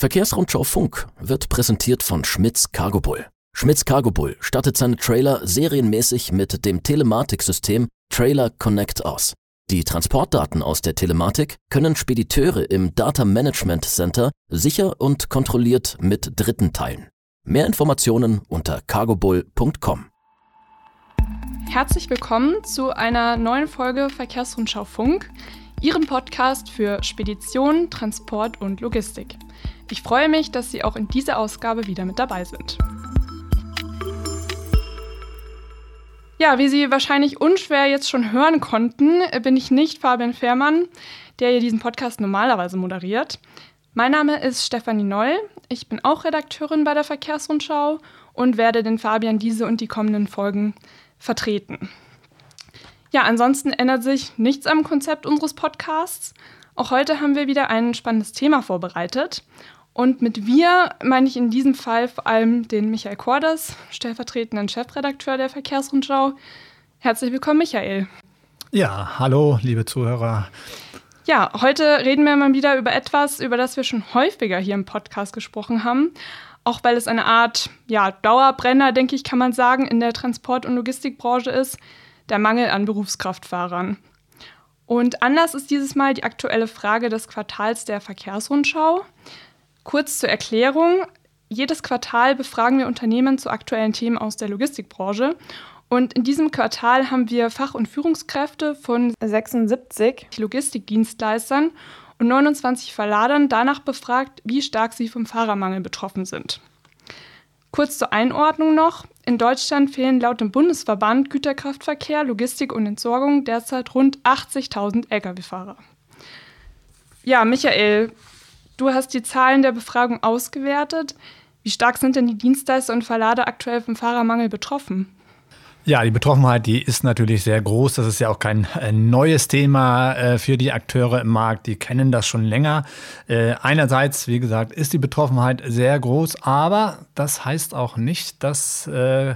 Verkehrsrundschau Funk wird präsentiert von Schmitz Cargo Bull. Schmitz Cargo Bull stattet seine Trailer serienmäßig mit dem Telematiksystem Trailer Connect aus. Die Transportdaten aus der Telematik können Spediteure im Data Management Center sicher und kontrolliert mit Dritten teilen. Mehr Informationen unter cargobull.com. Herzlich willkommen zu einer neuen Folge Verkehrsrundschau Funk, Ihrem Podcast für Spedition, Transport und Logistik. Ich freue mich, dass Sie auch in dieser Ausgabe wieder mit dabei sind. Ja, wie Sie wahrscheinlich unschwer jetzt schon hören konnten, bin ich nicht Fabian Fehrmann, der hier diesen Podcast normalerweise moderiert. Mein Name ist Stefanie Noll. Ich bin auch Redakteurin bei der Verkehrsrundschau und werde den Fabian diese und die kommenden Folgen vertreten. Ja, ansonsten ändert sich nichts am Konzept unseres Podcasts. Auch heute haben wir wieder ein spannendes Thema vorbereitet. Und mit wir meine ich in diesem Fall vor allem den Michael Korders, stellvertretenden Chefredakteur der Verkehrsrundschau. Herzlich willkommen, Michael. Ja, hallo, liebe Zuhörer. Ja, heute reden wir mal wieder über etwas, über das wir schon häufiger hier im Podcast gesprochen haben. Auch weil es eine Art ja, Dauerbrenner, denke ich, kann man sagen, in der Transport- und Logistikbranche ist, der Mangel an Berufskraftfahrern. Und anders ist dieses Mal die aktuelle Frage des Quartals der Verkehrsrundschau. Kurz zur Erklärung. Jedes Quartal befragen wir Unternehmen zu aktuellen Themen aus der Logistikbranche. Und in diesem Quartal haben wir Fach- und Führungskräfte von 76 Logistikdienstleistern und 29 Verladern danach befragt, wie stark sie vom Fahrermangel betroffen sind. Kurz zur Einordnung noch. In Deutschland fehlen laut dem Bundesverband Güterkraftverkehr, Logistik und Entsorgung derzeit rund 80.000 Lkw-Fahrer. Ja, Michael, Du hast die Zahlen der Befragung ausgewertet. Wie stark sind denn die Dienstleister und Verlader aktuell vom Fahrermangel betroffen? Ja, die Betroffenheit, die ist natürlich sehr groß. Das ist ja auch kein äh, neues Thema äh, für die Akteure im Markt. Die kennen das schon länger. Äh, einerseits, wie gesagt, ist die Betroffenheit sehr groß, aber das heißt auch nicht, dass äh,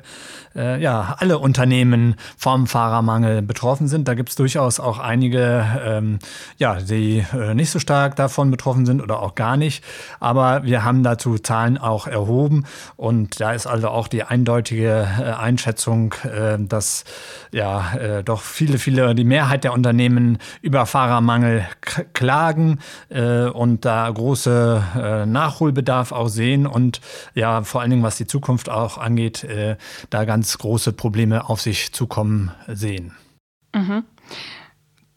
äh, ja, alle Unternehmen vom Fahrermangel betroffen sind. Da gibt es durchaus auch einige, ähm, ja, die äh, nicht so stark davon betroffen sind oder auch gar nicht. Aber wir haben dazu Zahlen auch erhoben und da ist also auch die eindeutige Einschätzung, äh, dass ja äh, doch viele, viele, die Mehrheit der Unternehmen über Fahrermangel klagen äh, und da große Nachholbedarf auch sehen und ja vor allen Dingen was die Zukunft auch angeht, da ganz große Probleme auf sich zukommen sehen. Mhm.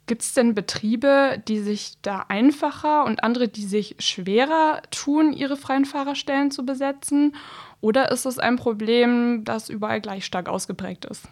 Gibt es denn Betriebe, die sich da einfacher und andere, die sich schwerer tun, ihre freien Fahrerstellen zu besetzen? Oder ist es ein Problem, das überall gleich stark ausgeprägt ist?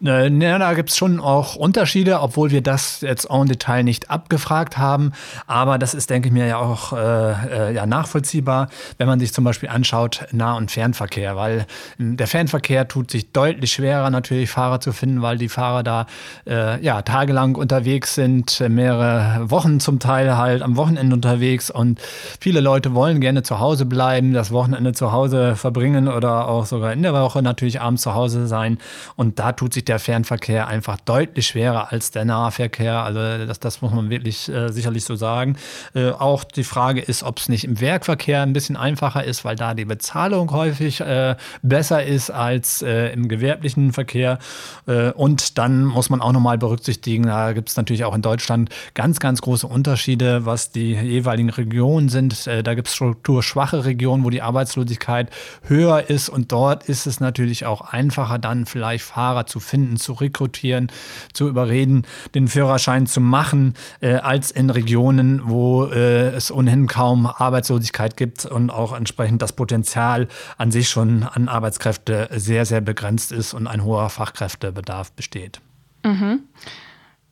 Ne, da gibt es schon auch Unterschiede, obwohl wir das jetzt en Detail nicht abgefragt haben. Aber das ist, denke ich mir, ja auch äh, äh, ja, nachvollziehbar, wenn man sich zum Beispiel anschaut, Nah- und Fernverkehr. Weil hm, der Fernverkehr tut sich deutlich schwerer, natürlich Fahrer zu finden, weil die Fahrer da äh, ja, tagelang unterwegs sind, mehrere Wochen zum Teil halt am Wochenende unterwegs. Und viele Leute wollen gerne zu Hause bleiben, das Wochenende zu Hause verbringen oder auch sogar in der Woche natürlich abends zu Hause sein. Und da tut sich der Fernverkehr einfach deutlich schwerer als der Nahverkehr. Also das, das muss man wirklich äh, sicherlich so sagen. Äh, auch die Frage ist, ob es nicht im Werkverkehr ein bisschen einfacher ist, weil da die Bezahlung häufig äh, besser ist als äh, im gewerblichen Verkehr. Äh, und dann muss man auch nochmal berücksichtigen, da gibt es natürlich auch in Deutschland ganz, ganz große Unterschiede, was die jeweiligen Regionen sind. Äh, da gibt es strukturschwache Regionen, wo die Arbeitslosigkeit höher ist und dort ist es natürlich auch einfacher, dann vielleicht Fahrer zu finden finden, zu rekrutieren, zu überreden, den Führerschein zu machen, äh, als in Regionen, wo äh, es ohnehin kaum Arbeitslosigkeit gibt und auch entsprechend das Potenzial an sich schon an Arbeitskräfte sehr, sehr begrenzt ist und ein hoher Fachkräftebedarf besteht. Mhm.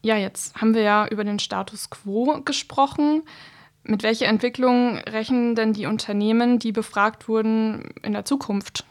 Ja, jetzt haben wir ja über den Status quo gesprochen. Mit welcher Entwicklung rechnen denn die Unternehmen, die befragt wurden, in der Zukunft?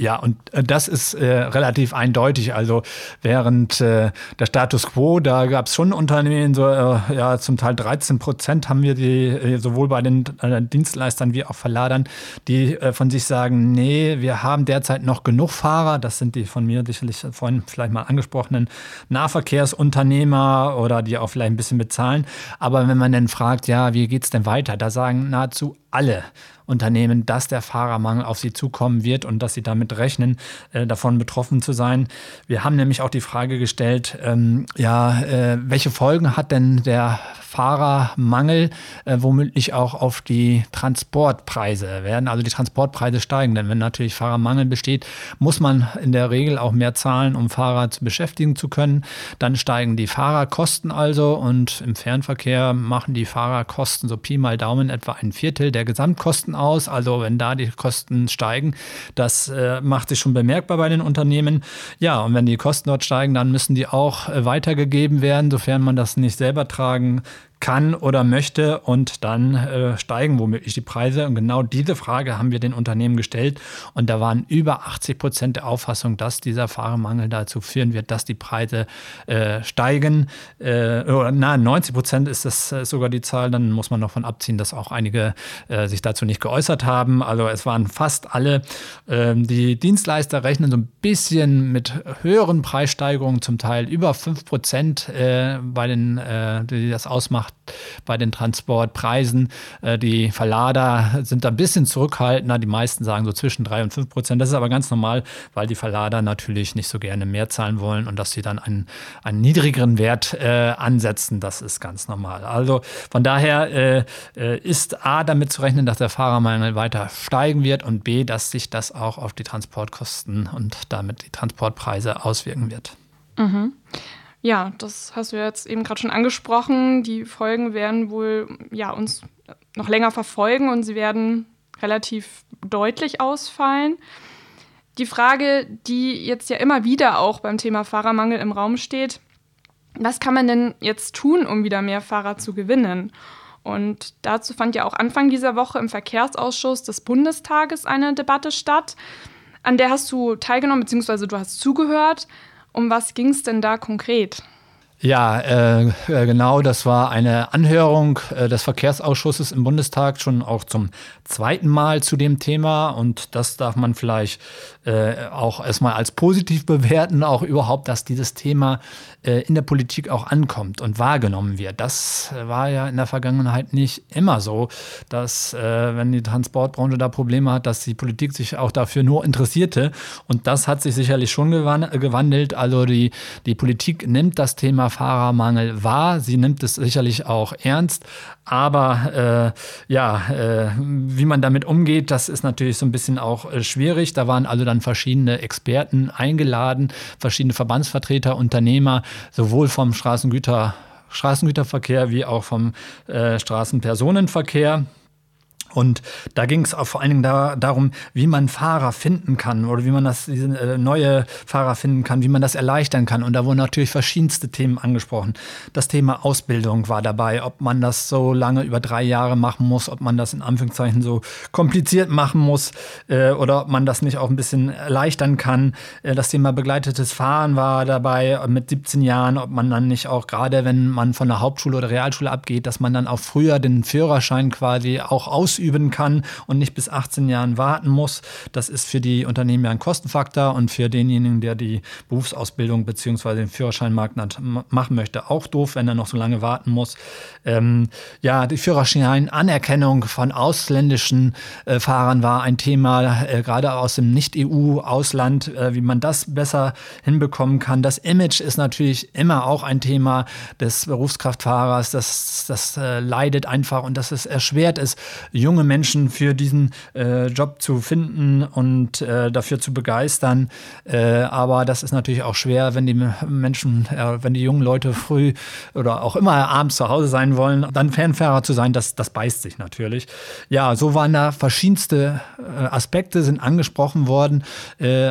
Ja, und äh, das ist äh, relativ eindeutig. Also während äh, der Status quo, da gab es schon Unternehmen, so äh, ja zum Teil 13 Prozent haben wir die äh, sowohl bei den äh, Dienstleistern wie auch Verladern, die von sich sagen, nee, wir haben derzeit noch genug Fahrer. Das sind die von mir sicherlich vorhin vielleicht mal angesprochenen Nahverkehrsunternehmer oder die auch vielleicht ein bisschen bezahlen. Aber wenn man dann fragt, ja, wie geht's denn weiter? Da sagen nahezu alle Unternehmen, dass der Fahrermangel auf sie zukommen wird und dass sie damit rechnen, äh, davon betroffen zu sein. Wir haben nämlich auch die Frage gestellt, ähm, ja, äh, welche Folgen hat denn der Fahrermangel äh, womöglich auch auf die Transportpreise? Werden also die Transportpreise steigen? Denn wenn natürlich Fahrermangel besteht, muss man in der Regel auch mehr zahlen, um Fahrer zu beschäftigen zu können. Dann steigen die Fahrerkosten also und im Fernverkehr machen die Fahrerkosten so Pi mal Daumen etwa ein Viertel der Gesamtkosten aus. Also wenn da die Kosten steigen, das äh, macht sich schon bemerkbar bei den Unternehmen. Ja, und wenn die Kosten dort steigen, dann müssen die auch äh, weitergegeben werden, sofern man das nicht selber tragen kann oder möchte und dann äh, steigen womöglich die Preise. Und genau diese Frage haben wir den Unternehmen gestellt und da waren über 80 Prozent der Auffassung, dass dieser Fahrermangel dazu führen wird, dass die Preise äh, steigen. Äh, oder na, 90 Prozent ist das äh, sogar die Zahl. Dann muss man noch von abziehen, dass auch einige äh, sich dazu nicht geäußert haben. Also es waren fast alle. Ähm, die Dienstleister rechnen so ein bisschen mit höheren Preissteigerungen, zum Teil über 5 Prozent äh, bei den, die das ausmacht gemacht bei den Transportpreisen. Äh, die Verlader sind da ein bisschen zurückhaltender. Die meisten sagen so zwischen 3 und 5 Prozent. Das ist aber ganz normal, weil die Verlader natürlich nicht so gerne mehr zahlen wollen und dass sie dann einen, einen niedrigeren Wert äh, ansetzen. Das ist ganz normal. Also von daher äh, äh ist A damit zu rechnen, dass der Fahrermangel weiter steigen wird und B, dass sich das auch auf die Transportkosten und damit die Transportpreise auswirken wird. Mhm. Ja, das hast du jetzt eben gerade schon angesprochen. Die Folgen werden wohl ja, uns noch länger verfolgen und sie werden relativ deutlich ausfallen. Die Frage, die jetzt ja immer wieder auch beim Thema Fahrermangel im Raum steht, was kann man denn jetzt tun, um wieder mehr Fahrer zu gewinnen? Und dazu fand ja auch Anfang dieser Woche im Verkehrsausschuss des Bundestages eine Debatte statt. An der hast du teilgenommen, beziehungsweise du hast zugehört. Um was ging es denn da konkret? Ja, äh, äh, genau, das war eine Anhörung äh, des Verkehrsausschusses im Bundestag, schon auch zum zweiten Mal zu dem Thema. Und das darf man vielleicht äh, auch erstmal als positiv bewerten, auch überhaupt, dass dieses Thema äh, in der Politik auch ankommt und wahrgenommen wird. Das war ja in der Vergangenheit nicht immer so, dass äh, wenn die Transportbranche da Probleme hat, dass die Politik sich auch dafür nur interessierte. Und das hat sich sicherlich schon gewandelt. Also die, die Politik nimmt das Thema Fahrermangel wahr. Sie nimmt es sicherlich auch ernst. Aber äh, ja, äh, wie man damit umgeht, das ist natürlich so ein bisschen auch äh, schwierig. Da waren also dann verschiedene Experten eingeladen, verschiedene Verbandsvertreter, Unternehmer, sowohl vom Straßengüter, Straßengüterverkehr wie auch vom äh, Straßenpersonenverkehr. Und da ging es vor allen Dingen da, darum, wie man Fahrer finden kann oder wie man das diese, äh, neue Fahrer finden kann, wie man das erleichtern kann. Und da wurden natürlich verschiedenste Themen angesprochen. Das Thema Ausbildung war dabei, ob man das so lange über drei Jahre machen muss, ob man das in Anführungszeichen so kompliziert machen muss äh, oder ob man das nicht auch ein bisschen erleichtern kann. Äh, das Thema begleitetes Fahren war dabei mit 17 Jahren, ob man dann nicht auch gerade, wenn man von der Hauptschule oder Realschule abgeht, dass man dann auch früher den Führerschein quasi auch ausübt ausüben kann und nicht bis 18 Jahren warten muss. Das ist für die Unternehmen ja ein Kostenfaktor und für denjenigen, der die Berufsausbildung bzw. den Führerscheinmarkt machen möchte, auch doof, wenn er noch so lange warten muss. Ähm, ja, die Führerschein-Anerkennung von ausländischen äh, Fahrern war ein Thema, äh, gerade aus dem Nicht-EU-Ausland, äh, wie man das besser hinbekommen kann. Das Image ist natürlich immer auch ein Thema des Berufskraftfahrers. Das, das äh, leidet einfach und dass es erschwert ist, junge junge Menschen für diesen äh, Job zu finden und äh, dafür zu begeistern. Äh, aber das ist natürlich auch schwer, wenn die Menschen, äh, wenn die jungen Leute früh oder auch immer abends zu Hause sein wollen, dann Fernfahrer zu sein, das, das beißt sich natürlich. Ja, so waren da verschiedenste äh, Aspekte sind angesprochen worden.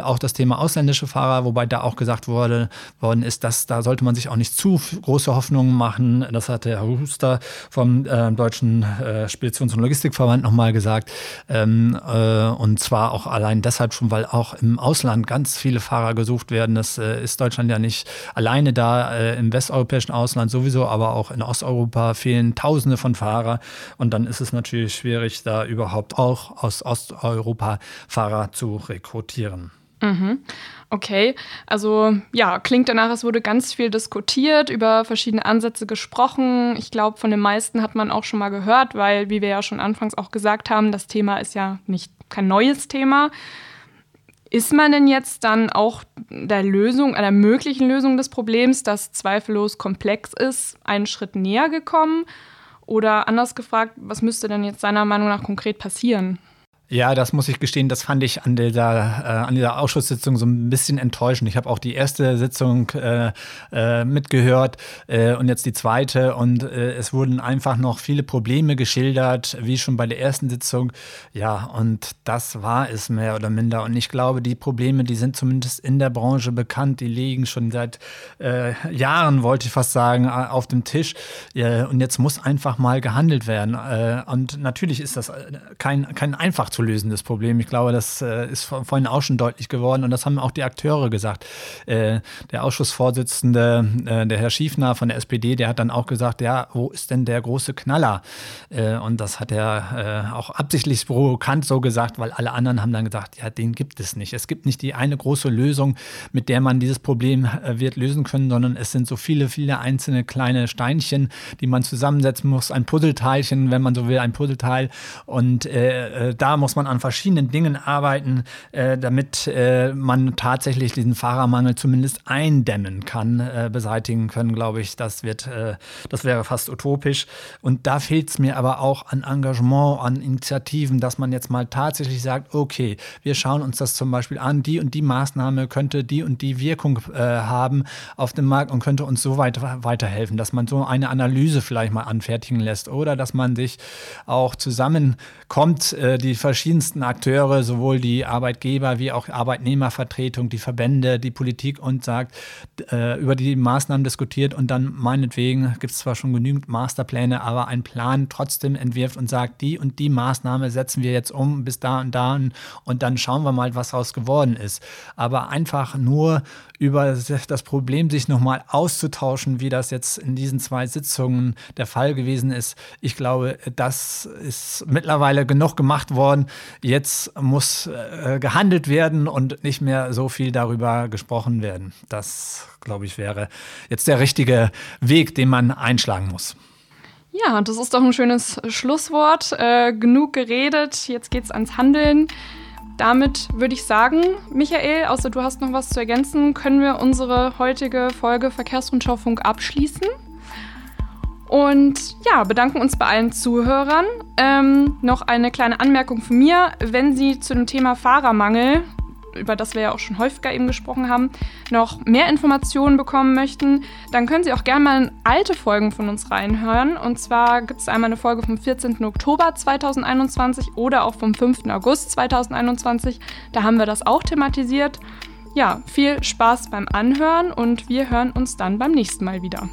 Auch das Thema ausländische Fahrer, wobei da auch gesagt wurde, worden ist, dass da sollte man sich auch nicht zu große Hoffnungen machen. Das hatte Herr Huster vom Deutschen Speditions- und Logistikverband Verband nochmal gesagt. Ähm, äh, und zwar auch allein deshalb schon, weil auch im Ausland ganz viele Fahrer gesucht werden. Das äh, ist Deutschland ja nicht alleine da, äh, im westeuropäischen Ausland sowieso, aber auch in Osteuropa fehlen Tausende von Fahrer. Und dann ist es natürlich schwierig, da überhaupt auch aus Osteuropa Fahrer zu rekrutieren. Mhm. Okay, also ja, klingt danach, es wurde ganz viel diskutiert, über verschiedene Ansätze gesprochen. Ich glaube, von den meisten hat man auch schon mal gehört, weil, wie wir ja schon anfangs auch gesagt haben, das Thema ist ja nicht kein neues Thema. Ist man denn jetzt dann auch der Lösung, einer möglichen Lösung des Problems, das zweifellos komplex ist, einen Schritt näher gekommen? Oder anders gefragt, was müsste denn jetzt seiner Meinung nach konkret passieren? Ja, das muss ich gestehen, das fand ich an dieser, äh, an dieser Ausschusssitzung so ein bisschen enttäuschend. Ich habe auch die erste Sitzung äh, äh, mitgehört äh, und jetzt die zweite und äh, es wurden einfach noch viele Probleme geschildert, wie schon bei der ersten Sitzung. Ja, und das war es mehr oder minder. Und ich glaube, die Probleme, die sind zumindest in der Branche bekannt, die liegen schon seit äh, Jahren, wollte ich fast sagen, auf dem Tisch. und jetzt muss einfach mal gehandelt werden. und natürlich ist das kein, kein einfach zu lösendes Problem. Ich glaube, das äh, ist vorhin auch schon deutlich geworden und das haben auch die Akteure gesagt. Äh, der Ausschussvorsitzende, äh, der Herr Schiefner von der SPD, der hat dann auch gesagt, ja, wo ist denn der große Knaller? Äh, und das hat er äh, auch absichtlich provokant so gesagt, weil alle anderen haben dann gesagt, ja, den gibt es nicht. Es gibt nicht die eine große Lösung, mit der man dieses Problem äh, wird lösen können, sondern es sind so viele, viele einzelne kleine Steinchen, die man zusammensetzen muss, ein Puzzleteilchen, wenn man so will, ein Puzzleteil. Und da muss muss man an verschiedenen Dingen arbeiten, äh, damit äh, man tatsächlich diesen Fahrermangel zumindest eindämmen kann, äh, beseitigen können, glaube ich. Das wird, äh, das wäre fast utopisch. Und da fehlt es mir aber auch an Engagement, an Initiativen, dass man jetzt mal tatsächlich sagt, okay, wir schauen uns das zum Beispiel an, die und die Maßnahme könnte die und die Wirkung äh, haben auf dem Markt und könnte uns so weiter, weiterhelfen, dass man so eine Analyse vielleicht mal anfertigen lässt oder dass man sich auch zusammenkommt, äh, die verschiedenen verschiedensten Akteure, sowohl die Arbeitgeber wie auch Arbeitnehmervertretung, die Verbände, die Politik und sagt, äh, über die Maßnahmen diskutiert und dann meinetwegen gibt es zwar schon genügend Masterpläne, aber einen Plan trotzdem entwirft und sagt, die und die Maßnahme setzen wir jetzt um bis da und da und dann schauen wir mal, was daraus geworden ist. Aber einfach nur über das Problem sich nochmal auszutauschen, wie das jetzt in diesen zwei Sitzungen der Fall gewesen ist. Ich glaube, das ist mittlerweile genug gemacht worden. Jetzt muss äh, gehandelt werden und nicht mehr so viel darüber gesprochen werden. Das, glaube ich, wäre jetzt der richtige Weg, den man einschlagen muss. Ja, das ist doch ein schönes Schlusswort. Äh, genug geredet, jetzt geht's ans Handeln. Damit würde ich sagen, Michael, außer du hast noch was zu ergänzen, können wir unsere heutige Folge Verkehrsrundschaufunk abschließen. Und ja, bedanken uns bei allen Zuhörern. Ähm, noch eine kleine Anmerkung von mir. Wenn Sie zu dem Thema Fahrermangel über das wir ja auch schon häufiger eben gesprochen haben, noch mehr Informationen bekommen möchten, dann können Sie auch gerne mal in alte Folgen von uns reinhören. Und zwar gibt es einmal eine Folge vom 14. Oktober 2021 oder auch vom 5. August 2021. Da haben wir das auch thematisiert. Ja, viel Spaß beim Anhören und wir hören uns dann beim nächsten Mal wieder.